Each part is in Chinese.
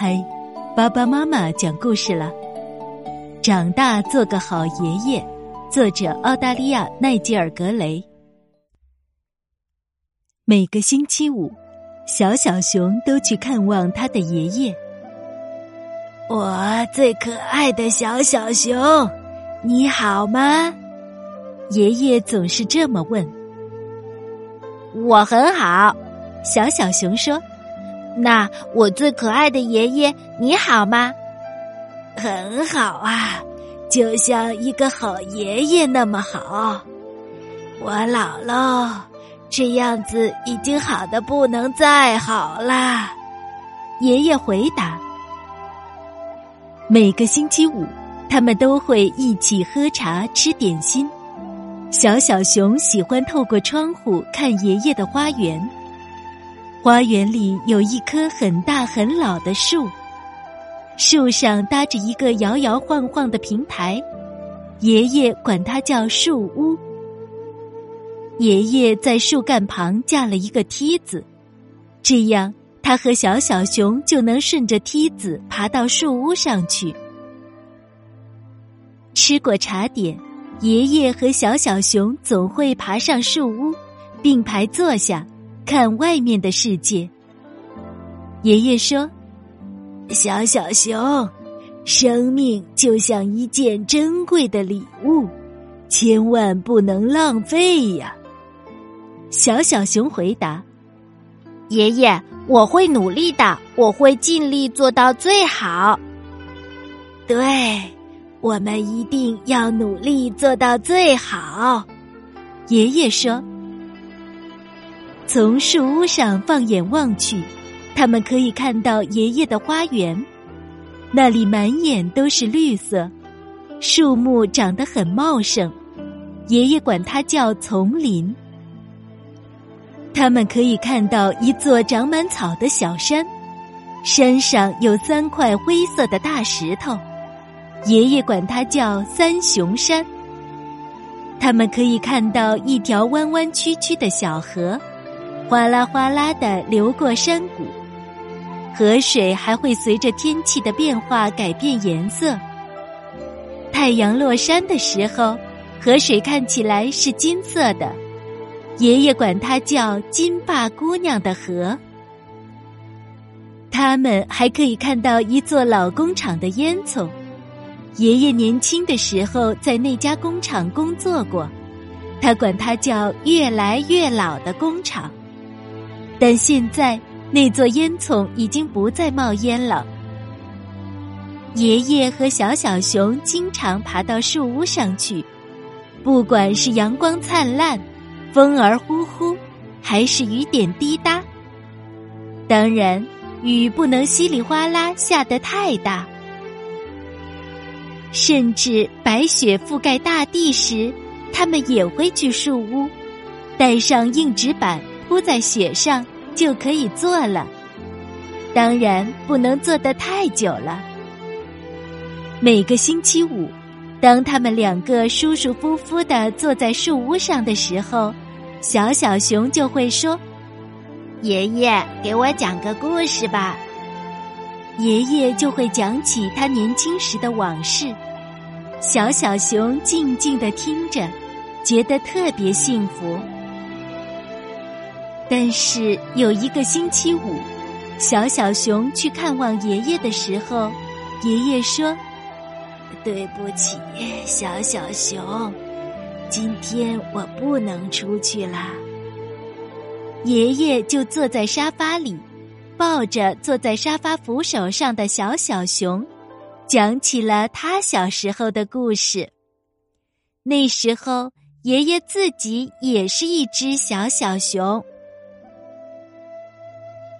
嗨，爸爸妈妈讲故事了。长大做个好爷爷，作者澳大利亚奈吉尔·格雷。每个星期五，小小熊都去看望他的爷爷。我最可爱的小小熊，你好吗？爷爷总是这么问。我很好，小小熊说。那我最可爱的爷爷，你好吗？很好啊，就像一个好爷爷那么好。我老喽，这样子已经好的不能再好啦。爷爷回答。每个星期五，他们都会一起喝茶、吃点心。小小熊喜欢透过窗户看爷爷的花园。花园里有一棵很大很老的树，树上搭着一个摇摇晃晃的平台，爷爷管它叫树屋。爷爷在树干旁架了一个梯子，这样他和小小熊就能顺着梯子爬到树屋上去。吃过茶点，爷爷和小小熊总会爬上树屋，并排坐下。看外面的世界，爷爷说：“小小熊，生命就像一件珍贵的礼物，千万不能浪费呀。”小小熊回答：“爷爷，我会努力的，我会尽力做到最好。”对，我们一定要努力做到最好。”爷爷说。从树屋上放眼望去，他们可以看到爷爷的花园，那里满眼都是绿色，树木长得很茂盛，爷爷管它叫丛林。他们可以看到一座长满草的小山，山上有三块灰色的大石头，爷爷管它叫三雄山。他们可以看到一条弯弯曲曲的小河。哗啦哗啦的流过山谷，河水还会随着天气的变化改变颜色。太阳落山的时候，河水看起来是金色的，爷爷管它叫“金发姑娘的河”。他们还可以看到一座老工厂的烟囱，爷爷年轻的时候在那家工厂工作过，他管它叫“越来越老的工厂”。但现在那座烟囱已经不再冒烟了。爷爷和小小熊经常爬到树屋上去，不管是阳光灿烂、风儿呼呼，还是雨点滴答。当然，雨不能稀里哗啦下得太大。甚至白雪覆盖大地时，他们也会去树屋，带上硬纸板。铺在雪上就可以坐了，当然不能坐得太久了。每个星期五，当他们两个舒舒服服的坐在树屋上的时候，小小熊就会说：“爷爷，给我讲个故事吧。”爷爷就会讲起他年轻时的往事，小小熊静静的听着，觉得特别幸福。但是有一个星期五，小小熊去看望爷爷的时候，爷爷说：“对不起，小小熊，今天我不能出去啦。”爷爷就坐在沙发里，抱着坐在沙发扶手上的小小熊，讲起了他小时候的故事。那时候，爷爷自己也是一只小小熊。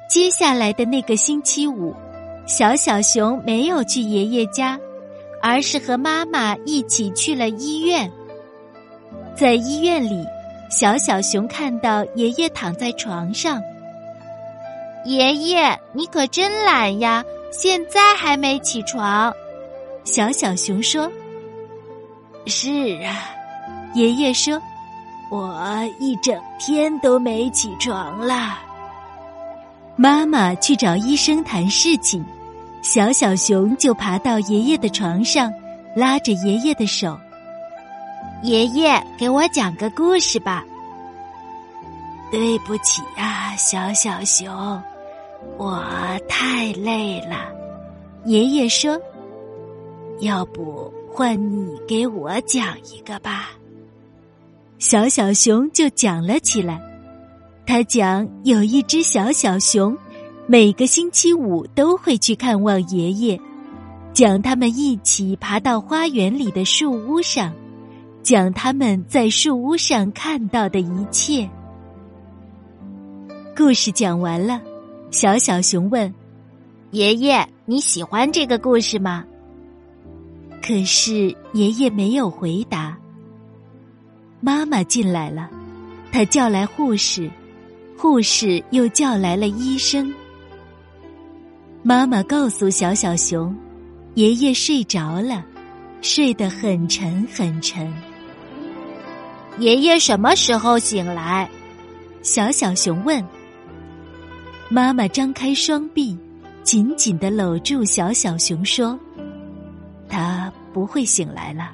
接下来的那个星期五，小小熊没有去爷爷家，而是和妈妈一起去了医院。在医院里，小小熊看到爷爷躺在床上。爷爷，你可真懒呀，现在还没起床。小小熊说：“是啊。”爷爷说：“我一整天都没起床了。”妈妈去找医生谈事情，小小熊就爬到爷爷的床上，拉着爷爷的手。爷爷，给我讲个故事吧。对不起呀，小小熊，我太累了。爷爷说：“要不换你给我讲一个吧。”小小熊就讲了起来。他讲有一只小小熊，每个星期五都会去看望爷爷，讲他们一起爬到花园里的树屋上，讲他们在树屋上看到的一切。故事讲完了，小小熊问：“爷爷，你喜欢这个故事吗？”可是爷爷没有回答。妈妈进来了，她叫来护士，护士又叫来了医生。妈妈告诉小小熊：“爷爷睡着了，睡得很沉很沉。”爷爷什么时候醒来？小小熊问。妈妈张开双臂，紧紧的搂住小小熊，说：“他不会醒来了。”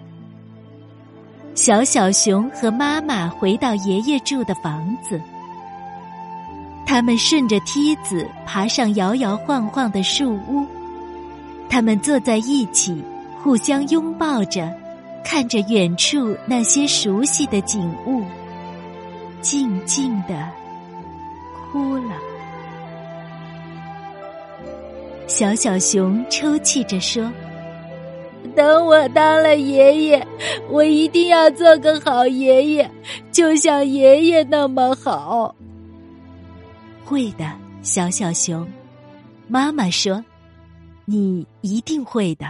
小小熊和妈妈回到爷爷住的房子，他们顺着梯子爬上摇摇晃晃的树屋，他们坐在一起，互相拥抱着，看着远处那些熟悉的景物，静静的哭了。小小熊抽泣着说：“等我当了爷爷，我一定要做个好爷爷，就像爷爷那么好。”会的，小小熊，妈妈说：“你一定会的。”